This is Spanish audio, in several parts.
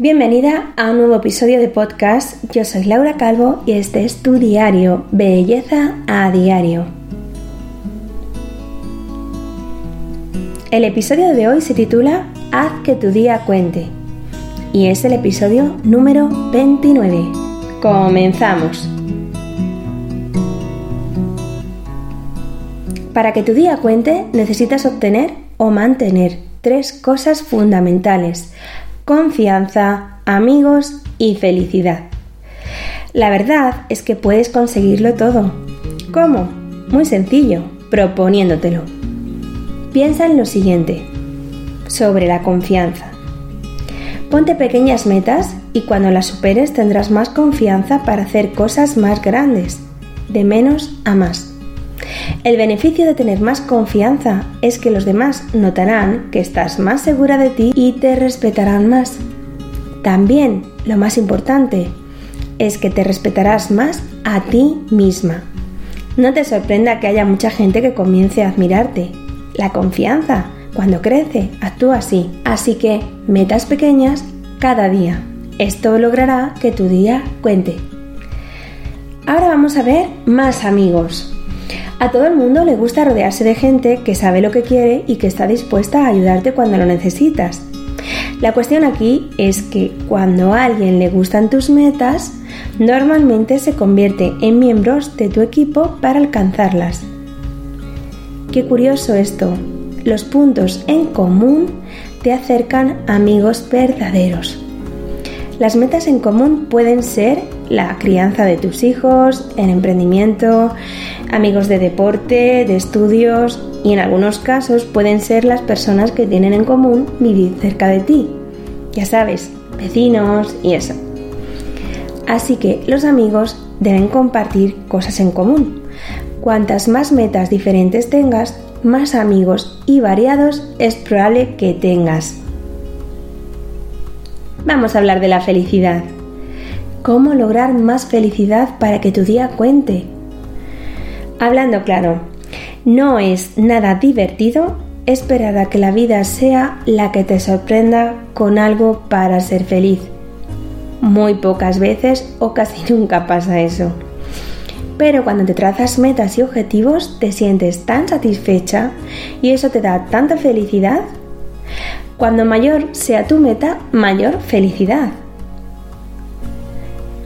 Bienvenida a un nuevo episodio de podcast. Yo soy Laura Calvo y este es tu diario Belleza a Diario. El episodio de hoy se titula Haz que tu día cuente y es el episodio número 29. Comenzamos. Para que tu día cuente necesitas obtener o mantener tres cosas fundamentales confianza, amigos y felicidad. La verdad es que puedes conseguirlo todo. ¿Cómo? Muy sencillo, proponiéndotelo. Piensa en lo siguiente, sobre la confianza. Ponte pequeñas metas y cuando las superes tendrás más confianza para hacer cosas más grandes, de menos a más. El beneficio de tener más confianza es que los demás notarán que estás más segura de ti y te respetarán más. También, lo más importante, es que te respetarás más a ti misma. No te sorprenda que haya mucha gente que comience a admirarte. La confianza, cuando crece, actúa así. Así que, metas pequeñas cada día. Esto logrará que tu día cuente. Ahora vamos a ver más amigos. A todo el mundo le gusta rodearse de gente que sabe lo que quiere y que está dispuesta a ayudarte cuando lo necesitas. La cuestión aquí es que cuando a alguien le gustan tus metas, normalmente se convierte en miembros de tu equipo para alcanzarlas. Qué curioso esto. Los puntos en común te acercan a amigos verdaderos. Las metas en común pueden ser la crianza de tus hijos, el emprendimiento, amigos de deporte, de estudios y en algunos casos pueden ser las personas que tienen en común vivir cerca de ti. Ya sabes, vecinos y eso. Así que los amigos deben compartir cosas en común. Cuantas más metas diferentes tengas, más amigos y variados es probable que tengas. Vamos a hablar de la felicidad. ¿Cómo lograr más felicidad para que tu día cuente? Hablando claro, no es nada divertido esperar a que la vida sea la que te sorprenda con algo para ser feliz. Muy pocas veces o casi nunca pasa eso. Pero cuando te trazas metas y objetivos te sientes tan satisfecha y eso te da tanta felicidad. Cuando mayor sea tu meta, mayor felicidad.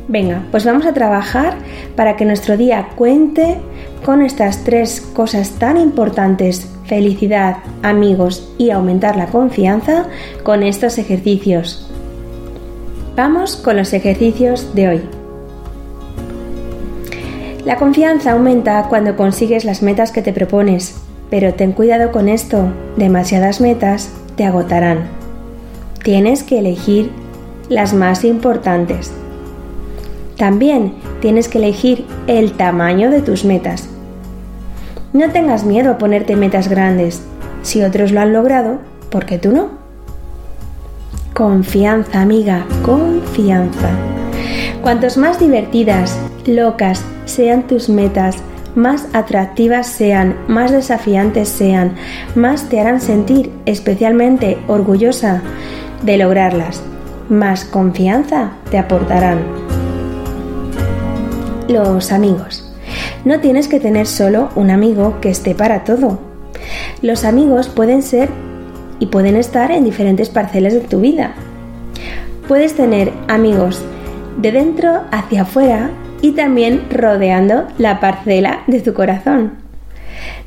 Venga, pues vamos a trabajar para que nuestro día cuente con estas tres cosas tan importantes, felicidad, amigos y aumentar la confianza, con estos ejercicios. Vamos con los ejercicios de hoy. La confianza aumenta cuando consigues las metas que te propones, pero ten cuidado con esto, demasiadas metas te agotarán. Tienes que elegir las más importantes. También tienes que elegir el tamaño de tus metas. No tengas miedo a ponerte metas grandes. Si otros lo han logrado, ¿por qué tú no? Confianza, amiga, confianza. Cuantos más divertidas, locas sean tus metas, más atractivas sean, más desafiantes sean, más te harán sentir especialmente orgullosa de lograrlas, más confianza te aportarán los amigos. No tienes que tener solo un amigo que esté para todo. Los amigos pueden ser y pueden estar en diferentes parcelas de tu vida. Puedes tener amigos de dentro hacia afuera y también rodeando la parcela de tu corazón.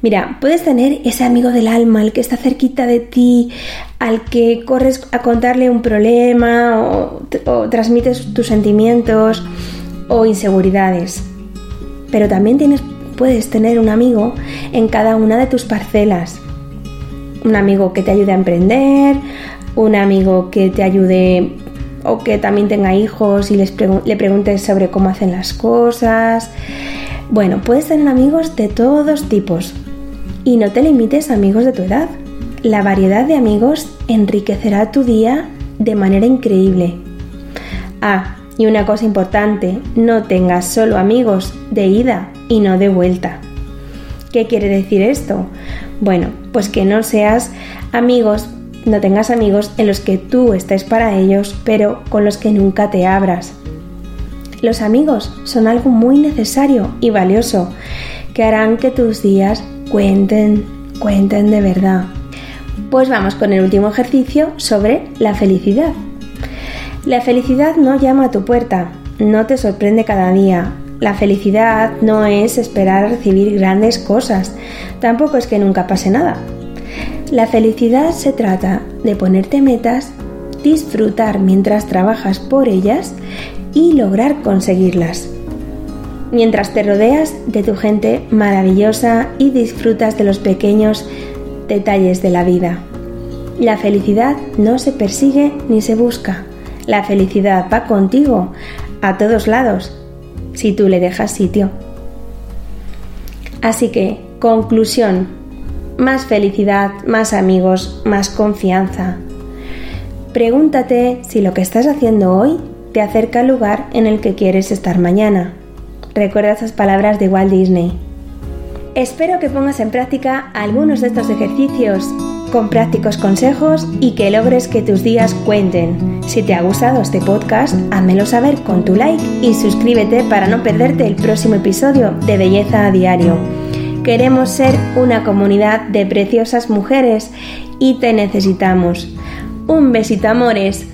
Mira, puedes tener ese amigo del alma, el que está cerquita de ti, al que corres a contarle un problema o, o transmites tus sentimientos o inseguridades. Pero también tienes, puedes tener un amigo en cada una de tus parcelas. Un amigo que te ayude a emprender, un amigo que te ayude o que también tenga hijos y les le preguntes sobre cómo hacen las cosas. Bueno, puedes tener amigos de todos tipos y no te limites a amigos de tu edad. La variedad de amigos enriquecerá tu día de manera increíble. Ah, y una cosa importante, no tengas solo amigos de ida y no de vuelta. ¿Qué quiere decir esto? Bueno, pues que no seas amigos no tengas amigos en los que tú estés para ellos, pero con los que nunca te abras. Los amigos son algo muy necesario y valioso que harán que tus días cuenten, cuenten de verdad. Pues vamos con el último ejercicio sobre la felicidad. La felicidad no llama a tu puerta, no te sorprende cada día. La felicidad no es esperar recibir grandes cosas, tampoco es que nunca pase nada. La felicidad se trata de ponerte metas, disfrutar mientras trabajas por ellas y lograr conseguirlas. Mientras te rodeas de tu gente maravillosa y disfrutas de los pequeños detalles de la vida. La felicidad no se persigue ni se busca. La felicidad va contigo a todos lados si tú le dejas sitio. Así que, conclusión, más felicidad, más amigos, más confianza. Pregúntate si lo que estás haciendo hoy te acerca al lugar en el que quieres estar mañana. Recuerda esas palabras de Walt Disney. Espero que pongas en práctica algunos de estos ejercicios con prácticos consejos y que logres que tus días cuenten. Si te ha gustado este podcast, házmelo saber con tu like y suscríbete para no perderte el próximo episodio de Belleza a Diario. Queremos ser una comunidad de preciosas mujeres y te necesitamos. Un besito amores.